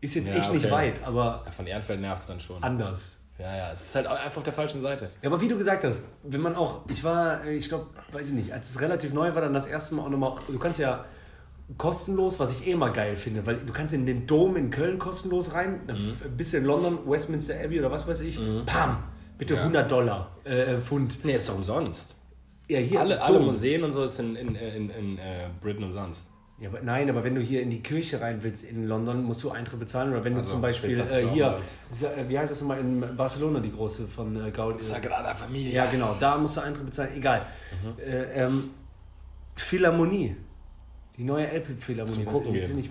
Ist jetzt Ja, echt nicht okay. weit, aber Ja, von Ehrenfeld nervt es dann schon. anders. Ja, ja, es ist halt einfach auf der falschen Seite. Ja, aber wie du gesagt hast, wenn man auch, ich war, äh, ich glaube, weiß ich nicht, als es relativ neu war, dann das erste Mal auch nochmal, du kannst ja kostenlos, was ich eh mal geil finde, weil du kannst in den Dom in Köln kostenlos rein, ein bisschen in London, Westminster Abbey oder was weiß ich, pam, bitte 100 Dollar, äh, Pfund. Nee, ist doch umsonst. Ja, hier Alle, alle Museen und so ist in, in, in, in äh, Britain umsonst. Ja, aber nein, aber wenn du hier in die Kirche rein willst in London, musst du Eintritt bezahlen. Oder wenn du Also, zum Beispiel dachte, äh, das hier, äh, wie heißt das nochmal in Barcelona, die große von äh, Gaudi? Sagrada Familie. Ja, genau, da musst du Eintritt bezahlen. Egal. Mhm. Äh, ähm, Philharmonie. Die neue das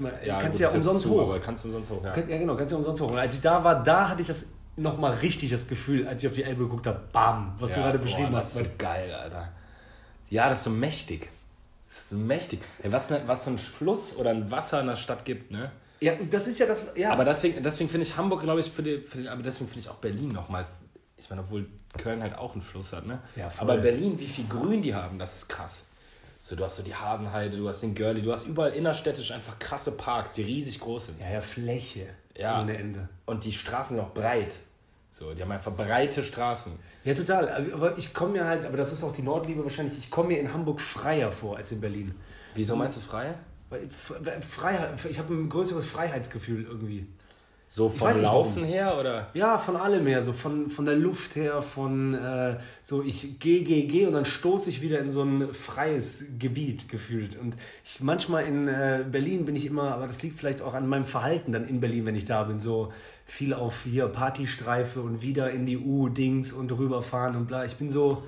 mal, ja, kannst gut, ja umsonst zu, hoch. Kannst du umsonst hoch, ja. Ja, genau, kannst ja umsonst hoch. Und als ich da war, da hatte ich das nochmal richtig das Gefühl, als ich auf die Elbe geguckt habe, bam, was du Ja, gerade boah, beschrieben das hast. ist so geil, Alter. Ja, das ist so mächtig. Das ist mächtig. Ey, was, ne- was so ein Fluss oder ein Wasser in der Stadt gibt, ne? Ja, das ist ja das, ja. Aber deswegen, deswegen finde ich Hamburg, glaube ich, für die, für die, aber deswegen finde ich auch Berlin nochmal. Ich meine, obwohl Köln halt auch einen Fluss hat, ne? Ja, voll. aber Berlin, wie viel Grün die haben, das ist krass. So, du hast so die Hardenheide, du hast den Görli, du hast überall innerstädtisch einfach krasse Parks, die riesig groß sind. ja, ja, Fläche Ja. ohne Ende. Und die Straßen sind auch breit. So, die haben einfach breite Straßen. Ja, total. Aber ich komme mir halt, aber das ist auch die Nordliebe wahrscheinlich, ich komme mir in Hamburg freier vor als in Berlin. Wieso meinst du frei? Weil F- Freiheit, ich habe ein größeres Freiheitsgefühl irgendwie. So vom nicht, Laufen warum. her oder? Ja, von allem her, so von, von der Luft her, von äh, so ich gehe, gehe, gehe und dann stoße ich wieder in so ein freies Gebiet gefühlt. Und ich manchmal in äh, Berlin bin ich immer, aber das liegt vielleicht auch an meinem Verhalten dann in Berlin, wenn ich da bin, so viel auf hier Partystreife und wieder in die U-Dings und rüberfahren und bla. Ich bin so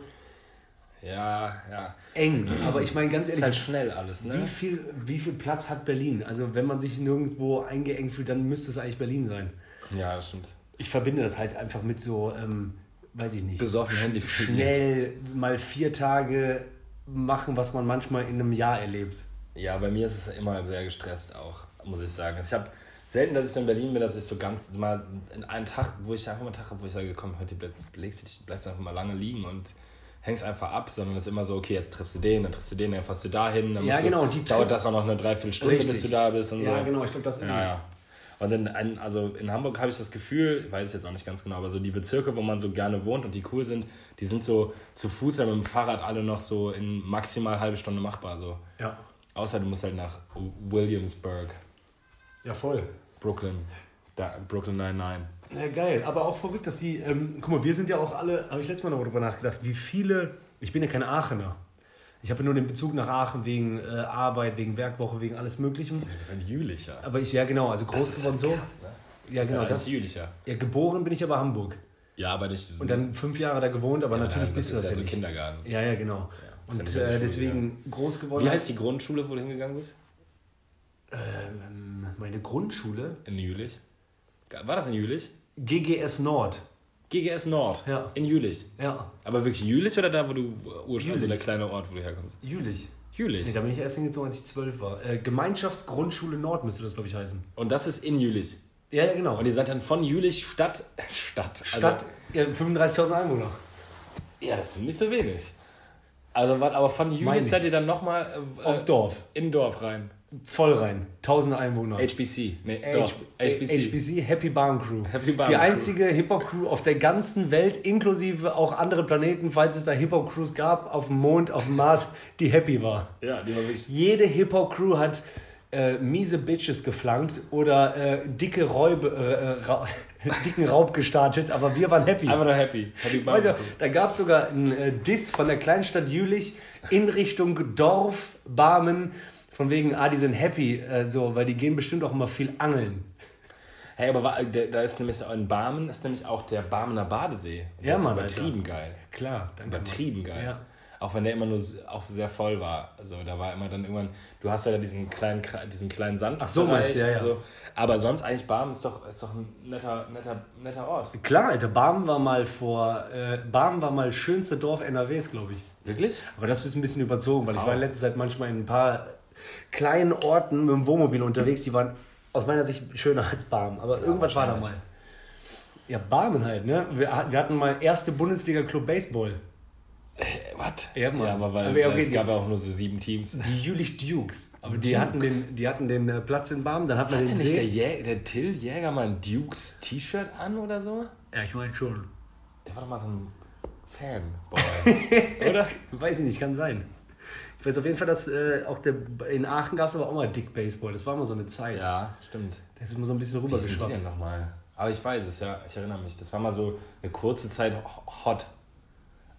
Ja, ja. eng. Aber ich meine ganz Ist ehrlich, halt schnell alles, ne? wie viel, wie viel Platz hat Berlin? Also wenn man sich nirgendwo eingeengt fühlt, dann müsste es eigentlich Berlin sein. Ja, das stimmt. Ich verbinde das halt einfach mit so, ähm, weiß ich nicht. Besoffen Handy Schnell mal vier Tage machen, was man manchmal in einem Jahr erlebt. Ja, bei mir ist es immer sehr gestresst auch, muss ich sagen. Also ich habe selten, dass ich so in Berlin bin, dass ich so ganz mal in einen Tag, wo ich einfach mal einen Tag habe, wo ich sage, komm, heute bleibst, bleibst, du- bleibst einfach mal lange liegen und hängst einfach ab, sondern es ist immer so, okay, jetzt triffst du den, dann triffst du den, dann fährst du dahin, dann Ja, genau, du, und die dauert das auch noch eine Dreiviertelstunde, bis Richtig. du da bist und Ja, so. genau, ich glaube, das ist Ja, es. ja. Und in, ein, also in Hamburg habe ich das Gefühl, weiß ich jetzt auch nicht ganz genau, aber so die Bezirke, wo man so gerne wohnt und die cool sind, die sind so zu Fuß oder mit dem Fahrrad alle noch so in maximal halbe Stunde machbar. So. Ja. Außer du musst halt nach Williamsburg, ja, voll. Brooklyn, da, Brooklyn 99. Ja, geil. Aber auch verrückt, dass die, ähm, guck mal, wir sind ja auch alle, habe ich letztes Mal noch darüber nachgedacht, wie viele, ich bin ja kein Aachener. Ich habe ja nur den Bezug nach Aachen wegen äh, Arbeit, wegen Werkwoche, wegen alles Möglichen. Du bist halt Jülicher. Aber ich, ja genau, also groß geworden so. ne? Ja, Das genau. ist Das, halt Jülicher. ja, geboren bin ich aber Hamburg. Ja, aber nicht. Und dann fünf Jahre da gewohnt, aber ja, natürlich das bist du ist das ja ja so. Kindergarten. Ja, ja, genau. ist ja Und äh, deswegen groß geworden. Wie heißt die Grundschule, wo du hingegangen bist? Ähm, meine Grundschule? In Jülich. War das in Jülich? GGS Nord. GGS Nord. Ja. In Jülich. Ja, Aber wirklich Jülich oder da, wo du ursprünglich, also der kleine Ort, wo du herkommst? Jülich. Jülich. Nee, da bin ich erst hingezogen, als ich zwölf war. Äh, Gemeinschaftsgrundschule Nord müsste das, glaube ich, heißen. Und das ist in Jülich. Ja, ja, genau. Und ihr seid dann von Jülich Stadt. Stadt. Stadt, ja, 35.000 Einwohner. Also, ja, das sind nicht so wenig. Also, aber von Jülich ich. seid ihr dann nochmal äh, Auf Dorf. in Dorf rein. Voll rein. 1000 Einwohner. HBC. Nee, H-. HBC. HBC, Happy Barn Crew. Happy Barn die Crew. einzige Hip-Hop-Crew auf der ganzen Welt, inklusive auch andere Planeten, falls es da Hip-Hop-Crews gab, auf dem Mond, auf dem Mars, die happy war. Ja, die war wirklich. Jede Hip-Hop-Crew hat äh, miese Bitches geflankt oder äh, dicke Räube, äh, Ra dicken Raub gestartet, aber wir waren happy. Einfach nur happy. Happy Also, da gab es sogar einen äh, Diss von der Kleinstadt Jülich in Richtung Dorf, Barmen, von wegen, ah, die sind happy, äh, so, weil die gehen bestimmt auch immer viel angeln. Hey, aber da ist nämlich in Barmen ist nämlich auch der Barmener Badesee. Und Ja, ist Mann, übertrieben geil. Klar, dann kann Übertrieben man- geil. Ja. Auch wenn der immer nur auch sehr voll war. Also da war immer dann irgendwann, du hast ja da diesen kleinen, diesen kleinen Sand. Ach so, meinst du, ja, ja. So. Aber sonst eigentlich Barmen ist doch, ist doch ein netter, netter, netter Ort. Klar, Alter, Barmen war mal vor, äh, Barmen war mal schönste Dorf NRWs, glaube ich. Wirklich? Aber das ist ein bisschen überzogen, weil ich Wow. war in letzter Zeit manchmal in ein paar kleinen Orten mit dem Wohnmobil unterwegs, die waren aus meiner Sicht schöner als Barmen. Aber irgendwas war da mal. Ja, Barmen halt, ne? Wir, hat- wir hatten mal erste Bundesliga-Club Baseball. Äh, was? Ja, Mann. ja, aber weil Aber ja, okay, es die- gab ja auch nur so sieben Teams. Die Jülich Dukes. Aber die Dukes. hatten den, die hatten den äh, Platz in Barmen, dann hat man Hatte den nicht der. Jä der Till Jäger mal ein Dukes T-Shirt an oder so? Ja, ich meine schon. Der war doch mal so ein Fanboy. oder? Weiß ich nicht, kann sein. Ich weiß auf jeden Fall, dass äh, auch der, in Aachen gab es aber auch mal Dick Baseball. Das war mal so eine Zeit. Ja, stimmt. Das ist immer so ein bisschen rübergeschwappt. denn nochmal? Aber ich weiß es, ja. Ich erinnere mich. Das war mal so eine kurze Zeit hot.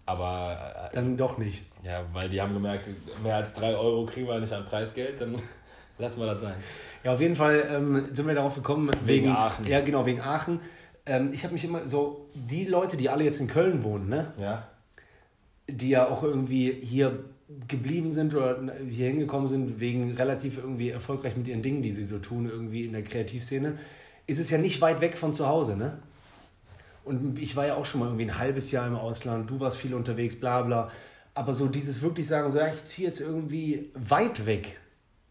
Aber äh, Dann doch nicht. ja, weil die haben gemerkt, mehr als 3 Euro kriegen wir nicht an Preisgeld, dann lassen wir das sein. Ja, auf jeden Fall ähm, sind wir darauf gekommen. Wegen Aachen. Ja, genau, wegen Aachen. Ähm, ich habe mich immer so, die Leute, die alle jetzt in Köln wohnen, ne? Ja? die ja auch irgendwie hier geblieben sind oder hier hingekommen sind, wegen relativ irgendwie erfolgreich mit ihren Dingen, die sie so tun, irgendwie in der Kreativszene, ist es ja nicht weit weg von zu Hause, ne? Und ich war ja auch schon mal irgendwie ein halbes Jahr im Ausland, du warst viel unterwegs, bla bla. Aber so dieses wirklich sagen, so, ja, ich ziehe jetzt irgendwie weit weg,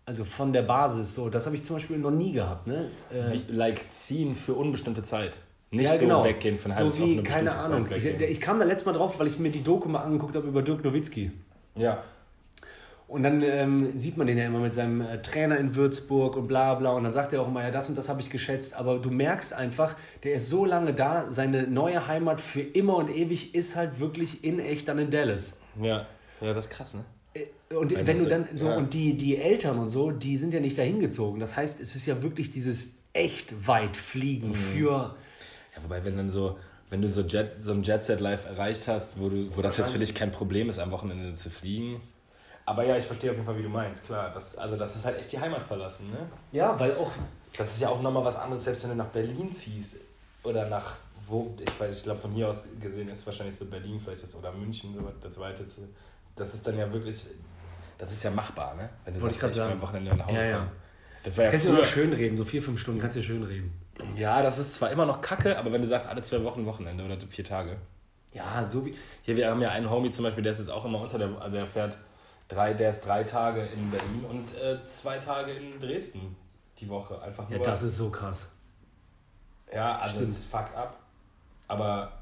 also von der Basis, so, das habe ich zum Beispiel noch nie gehabt, ne? Äh, Wie, like ziehen für unbestimmte Zeit. Nicht ja, genau. so weggehen von halbes so auf wie, eine keine Ahnung. Ich, ich kam da letztes Mal drauf, weil ich mir die Doku mal angeguckt habe über Dirk Nowitzki. Ja. Und dann ähm, sieht man den ja immer mit seinem äh, Trainer in Würzburg und bla bla. Und dann sagt er auch immer, ja, das und das habe ich geschätzt. Aber du merkst einfach, der ist so lange da, seine neue Heimat für immer und ewig ist halt wirklich in echt dann in Dallas. ja. Ja, das ist krass, ne? Äh, Und Weil wenn du dann so- so, ja. und die, die Eltern und so, die sind ja nicht dahin gezogen. Das heißt, es ist ja wirklich dieses echt weit fliegen Mhm. für. Ja, wobei, wenn dann so, wenn du so, Jet, so ein Jet Set Live erreicht hast, wo, du, wo das jetzt für dich kein Problem ist, am Wochenende zu fliegen. Aber ja, ich verstehe auf jeden Fall, wie du meinst, klar. Das, also, das ist halt echt die Heimat verlassen, ne? Ja, weil auch. Das ist ja auch nochmal was anderes, selbst wenn du nach Berlin ziehst oder nach, wo, ich weiß, ich glaube, von hier aus gesehen ist wahrscheinlich so Berlin vielleicht das oder München, so das weiteste. Das ist dann ja wirklich, das ist ja machbar, ne? Wenn du Wollte ich grad will sagen. am Wochenende nach Hause Ja, ja. kommen. Das war ja Kannst du immer schön reden, so vier, fünf Stunden kannst du schön reden. Ja, das ist zwar immer noch kacke, aber wenn du sagst, alle zwei Wochen Wochenende oder vier Tage. Ja, so wie. Hier, wir haben ja einen Homie zum Beispiel, der ist jetzt auch immer unter, der, also der fährt drei, der ist drei Tage in Berlin und äh, zwei Tage in Dresden die Woche. Einfach Ja, nur. das ist so krass. ja, also Stimmt. das ist fucked up. Aber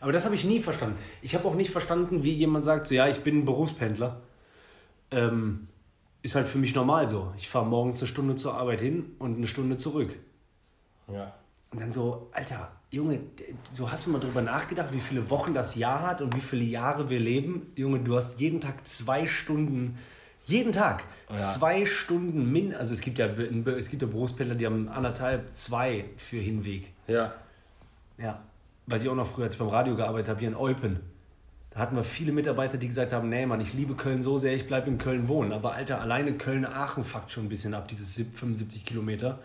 Aber das habe ich nie verstanden. Ich habe auch nicht verstanden, wie jemand sagt, so ja, ich bin ein Berufspendler. Ähm, ist halt für mich normal so. Ich fahre morgens eine Stunde zur Arbeit hin und eine Stunde zurück. ja. Und dann so, Alter, Junge, so hast du mal drüber nachgedacht, wie viele Wochen das Jahr hat und wie viele Jahre wir leben? Junge, du hast jeden Tag zwei Stunden, jeden Tag Ja. zwei Stunden min, also es gibt ja es gibt ja Berufspendler, die haben anderthalb, zwei für Hinweg. Ja. Ja, weil ich auch noch früher als beim Radio gearbeitet habe, hier in Eupen. Hatten wir viele Mitarbeiter, die gesagt haben, nee Mann, ich liebe Köln so sehr, ich bleibe in Köln wohnen. Aber Alter, alleine Köln-Aachen fuckt schon ein bisschen ab, dieses 75 Kilometer.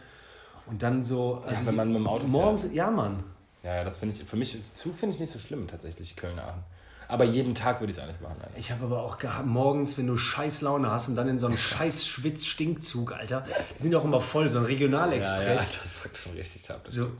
Und dann so... also wenn man mit dem Auto Morgens, ja Mann. Ja, ja, das finde ich, für mich, zu finde ich nicht so schlimm tatsächlich, Köln-Aachen. Aber jeden Tag würde ich es eigentlich machen. Alter. Ich habe aber auch gehabt, morgens, wenn du scheiß Laune hast und dann in so einen scheiß Schwitz-Stinkzug, Alter. Die sind auch immer voll, so ein Ja, ja, Regionalexpress. das fuckt schon richtig ab. so,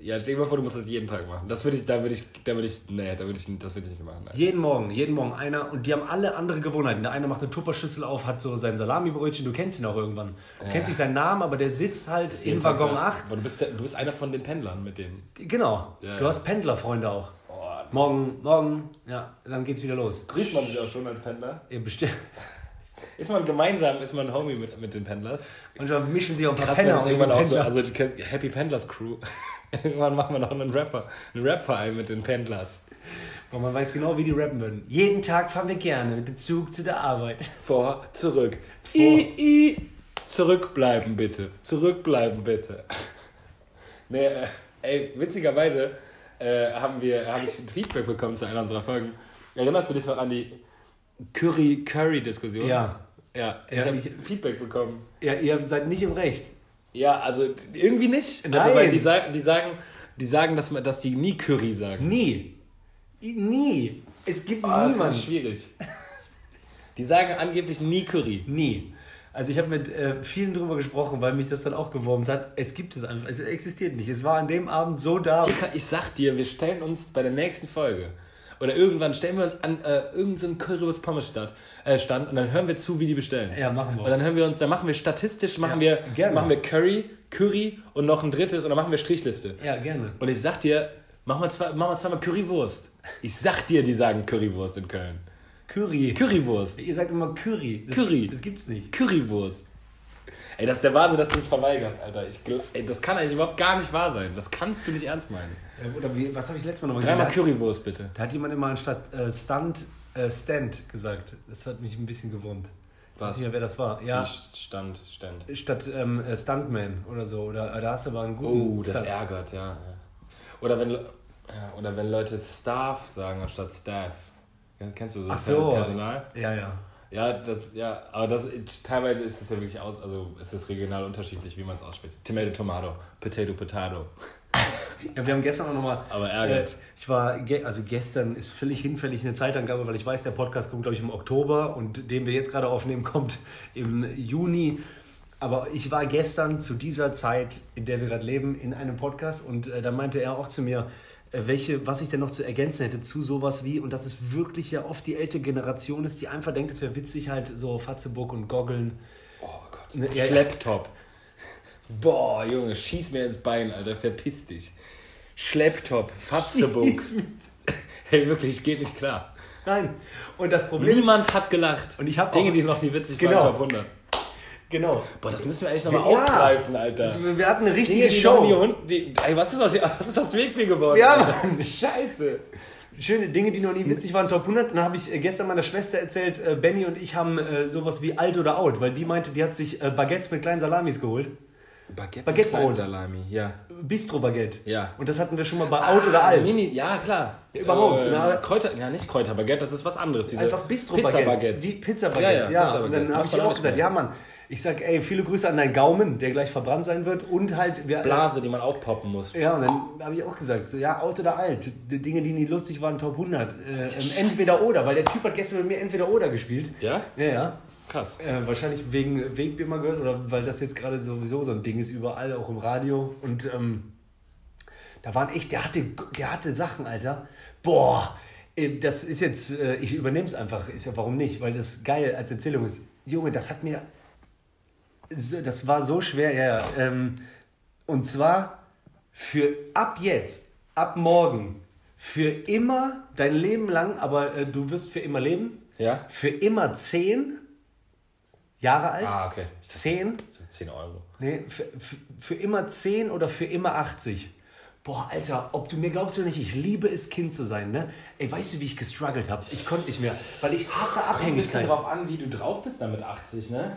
Ja, stell dir mal vor, du musst das jeden Tag machen. Das würde ich, da würde ich, da würde ich, nee, da würde ich, das würde ich nicht machen. Nein. Jeden Morgen, jeden Morgen einer. Und die haben alle andere Gewohnheiten. Der eine macht eine Tupperschüssel auf, hat so sein Salamibrötchen. Du kennst ihn auch irgendwann. Du Ja. kennst nicht seinen Namen, aber der sitzt halt in Tag Waggon da. 8. Aber du bist, der, du bist einer von den Pendlern mit denen. Genau. Ja, du ja. hast Pendlerfreunde auch. Oh, Morgen, morgen, ja, dann geht's wieder los. grüßt man sich auch schon als Pendler? Ihr bestimmt. Ist man gemeinsam, ist man ein Homie mit, mit den Pendlers? Manchmal mischen sie auch ein paar Krass, Penner und irgendwann auch so, also die Happy Pendlers Crew. irgendwann machen wir noch einen Rapper, einen Rap-Verein mit den Pendlers. Und man weiß genau, wie die rappen würden. Jeden Tag fahren wir gerne mit dem Zug zu der Arbeit. Vor, zurück. Vor. I, I. Zurückbleiben bitte. Zurückbleiben bitte. Nee, äh, ey, witzigerweise äh, haben wir, habe ich ein Feedback bekommen zu einer unserer Folgen. Erinnerst du dich noch an die Curry-Curry-Diskussion? Ja. Ja, ich Ja, habe Feedback bekommen. Ja, ihr seid nicht im Recht. Ja, also irgendwie nicht. Also, Nein. weil die sagen, die sagen, die sagen dass, man, dass die nie Curry sagen. Nie. Nie. Es gibt das finde niemanden. ich schwierig. Die sagen angeblich nie Curry. Nie. Also ich habe mit äh, vielen drüber gesprochen, weil mich das dann auch gewurmt hat. Es gibt es einfach. Es existiert nicht. Es war an dem Abend so da. Ich sag dir, wir stellen uns bei der nächsten Folge oder irgendwann stellen wir uns an äh, irgendeinen Currywurst Pommes Stand, äh, Stand und dann hören wir zu, wie die bestellen. Ja, machen wir. Und dann hören wir uns, dann machen wir statistisch, machen Ja, wir gerne. machen wir Curry, Curry und noch ein drittes und dann machen wir Strichliste. Ja, gerne. Und ich sag dir, mach mal, zwei, mach mal zweimal Currywurst. Ich sag dir, die sagen Currywurst in Köln. Curry. Currywurst. Ihr sagt immer Curry. Das, Curry. Das gibt's nicht. Currywurst. Ey, das ist der Wahnsinn, dass du es verweigerst, Alter. Ich, ey, das kann eigentlich überhaupt gar nicht wahr sein. Das kannst du nicht ernst meinen. Äh, Oder wie, was habe ich letztes Mal nochmal Dreimal gesagt? Currywurst, bitte. Da hat jemand immer anstatt äh, Stunt äh, Stand gesagt. Das hat mich ein bisschen gewurmt. Ich weiß Was? nicht mehr, wer das war. Ja, Stand, Stand. statt ähm, äh, Stuntman oder so. Oder äh, da hast du aber einen guten Oh, das Stunt. ärgert, ja. Oder wenn, oder wenn Leute Staff sagen anstatt Staff. Kennst du so, Ach so. Personal? Ja, ja. Ja, das, ja, aber das, teilweise ist es ja wirklich aus, also es ist regional unterschiedlich, wie man es ausspricht. Tomato, Tomato, Potato, Potato. Ja, wir haben gestern auch nochmal. Aber ärgert. Äh, ich war, ge also gestern ist völlig hinfällig eine Zeitangabe, weil ich weiß, der Podcast kommt, glaube ich, im Oktober und den wir jetzt gerade aufnehmen, kommt im Juni. Aber ich war gestern zu dieser Zeit, in der wir gerade leben, in einem Podcast und äh, da meinte er auch zu mir, welche, was ich denn noch zu ergänzen hätte zu sowas wie, und dass es wirklich ja oft die ältere Generation ist, die einfach denkt, es wäre witzig, halt so Fatzeburg und Goggeln. Oh Gott. Ne, ja, Schlepptop. Boah, Junge, schieß mir ins Bein, Alter, verpiss dich. Schlepptop, mit- Hey, wirklich, geht nicht klar. Nein. Und das Problem Niemand hat gelacht. Und ich hab Dinge, auch- die noch nie witzig Genau. waren, Top 100. genau. Boah, das müssen wir eigentlich nochmal Ja. aufgreifen, Alter. Also, wir hatten eine Dinge, richtige die Show. nie und die, ey, was ist aus, was ist aus Wegbier geworden? Ja, Alter? Mann. Scheiße. Schöne Dinge, die noch nie witzig waren, Top 100. Dann habe ich äh, gestern meiner Schwester erzählt, äh, Benny und ich haben äh, sowas wie alt oder out, weil die meinte, die hat sich äh, Baguettes mit kleinen Salamis geholt. Baguette, Baguette mit. Salami, ja. Bistro-Baguette. Ja. Und das hatten wir schon mal bei out oder alt. Mini, ja, klar. Ja, überhaupt, Ähm, na. Kräuter, ja, nicht Kräuterbaguette, das ist was anderes. Diese Einfach Bistro-Baguette. Wie Pizza-Baguette, Ja, ja. ja. Und dann habe ich auch gesagt, ja Mann, ich sag, ey, viele Grüße an deinen Gaumen, der gleich verbrannt sein wird. Und halt, wir, Blase, die man aufpoppen muss. Ja, und dann habe ich auch gesagt, so, ja, out oder alt. Die Dinge, die nie lustig waren, Top 100. Äh, ähm, entweder oder, weil der Typ hat gestern mit mir entweder oder gespielt. Ja? Ja, ja. Krass. Äh, wahrscheinlich wegen Wegbier mal gehört oder weil das jetzt gerade sowieso so ein Ding ist, überall, auch im Radio. Und ähm, da waren echt, der hatte, der hatte Sachen, Alter. Boah, äh, das ist jetzt, äh, ich übernehme es einfach, ist ja warum nicht, weil das geil als Erzählung ist. Junge, das hat mir, das war so schwer, ja. Ähm, und zwar für ab jetzt, ab morgen, für immer, dein Leben lang, aber äh, du wirst für immer leben, Ja? für immer zehn Jahre alt. Ah, okay. Zehn? Das sind 10 Euro. Nee, für, für, für immer 10 oder für immer 80. Boah, Alter, ob du mir glaubst oder nicht, ich liebe es, Kind zu sein, ne? Ey, weißt du, wie ich gestruggelt habe? Ich konnte nicht mehr, weil ich hasse Kommt ein bisschen Abhängigkeit. drauf an, wie du drauf bist dann mit 80, ne?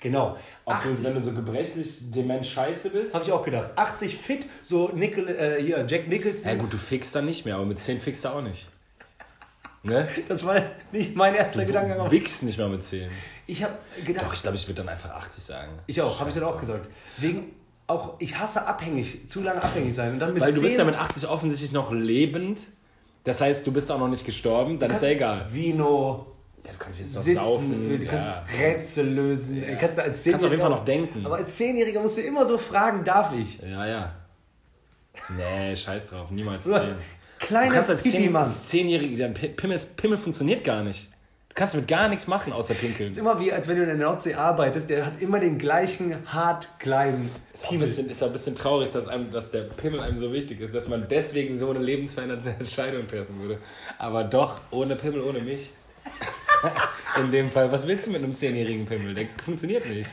Genau. Ob du, 80, wenn du so gebrechlich dement scheiße bist. habe ich auch gedacht. 80 fit, so Nickel, äh, hier, Jack Nicholson. Ja gut, du fixst dann nicht mehr, aber mit 10 fixst du auch nicht. Ne? Das war nicht mein erster Gedanke. Du wickst nicht mehr mit 10. Ich habe gedacht, Doch, ich glaube, ich würde dann einfach 80 sagen. ich auch, habe ich dann auch gesagt. Wegen, auch, ich hasse abhängig, zu lange abhängig sein. Und dann mit Weil du 10 bist ja mit 80 offensichtlich noch lebend. Das heißt, du bist auch noch nicht gestorben, dann ist ja egal. Vino, Ja, du kannst sitzen, saufen. du ja. kannst Rätsel lösen. Ja. Kannst, du als Kannst auf jeden Fall Zehnjähriger- noch denken. Aber als Zehnjähriger musst du immer so fragen, darf ich? Ja, ja. Nee, scheiß drauf, niemals Du 10. Du kleiner kannst als Pipi, 10 Mann. als Zehnjährige, dein Pi- Pimmel, Pimmel funktioniert gar nicht. Du kannst mit gar nichts machen, außer pinkeln. ist immer wie, als wenn du in der Nordsee arbeitest, der hat immer den gleichen hart kleinen Ist auch, ein Piemel. bisschen, ist auch ein bisschen traurig, dass, einem, dass der Pimmel einem so wichtig ist, dass man deswegen so eine lebensverändernde Entscheidung treffen würde. Aber doch, ohne Pimmel, ohne mich. In dem Fall, was willst du mit einem zehnjährigen Pimmel? Der funktioniert nicht.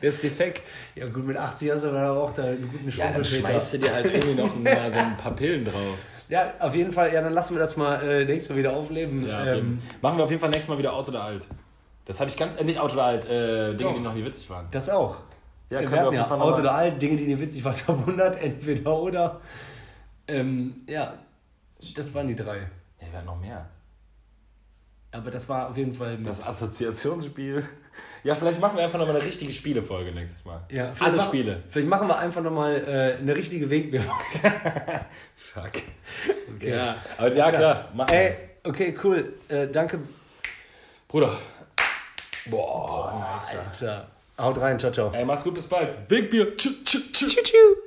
Der ist defekt. Ja gut, mit 80 hast du aber auch da einen guten Ja, dann schmeißt du dir halt irgendwie noch mal so ein paar Pillen drauf. Ja, auf jeden Fall, ja, dann lassen wir das mal äh, nächstes Mal wieder aufleben. Ja, auf ähm, Machen wir auf jeden Fall nächstes Mal wieder Out oder Alt. Das habe ich ganz, äh, nicht Out oder Alt, äh, Dinge, Doch. die noch nie witzig waren. das auch. Ja, wir jeden ja Out oder Alt, Dinge, die dir witzig waren, Top 100, entweder oder. Ähm, ja, das waren die drei. Ja, wir hatten noch mehr. Aber das war auf jeden Fall... Das Assoziationsspiel. Ja, vielleicht machen wir einfach nochmal eine richtige Spielefolge nächstes Mal. ja, Alle machen- Spiele. Vielleicht machen wir einfach nochmal äh, eine richtige Wegbier. Fuck. Ja, aber ja, klar. Mach Ey, okay, cool. Äh, danke. Bruder. Boah, nice. Alter. Haut rein, ciao, ciao. Ey, macht's gut, bis bald. Wegbier. Tschü, tschü, tschü. Tschüss.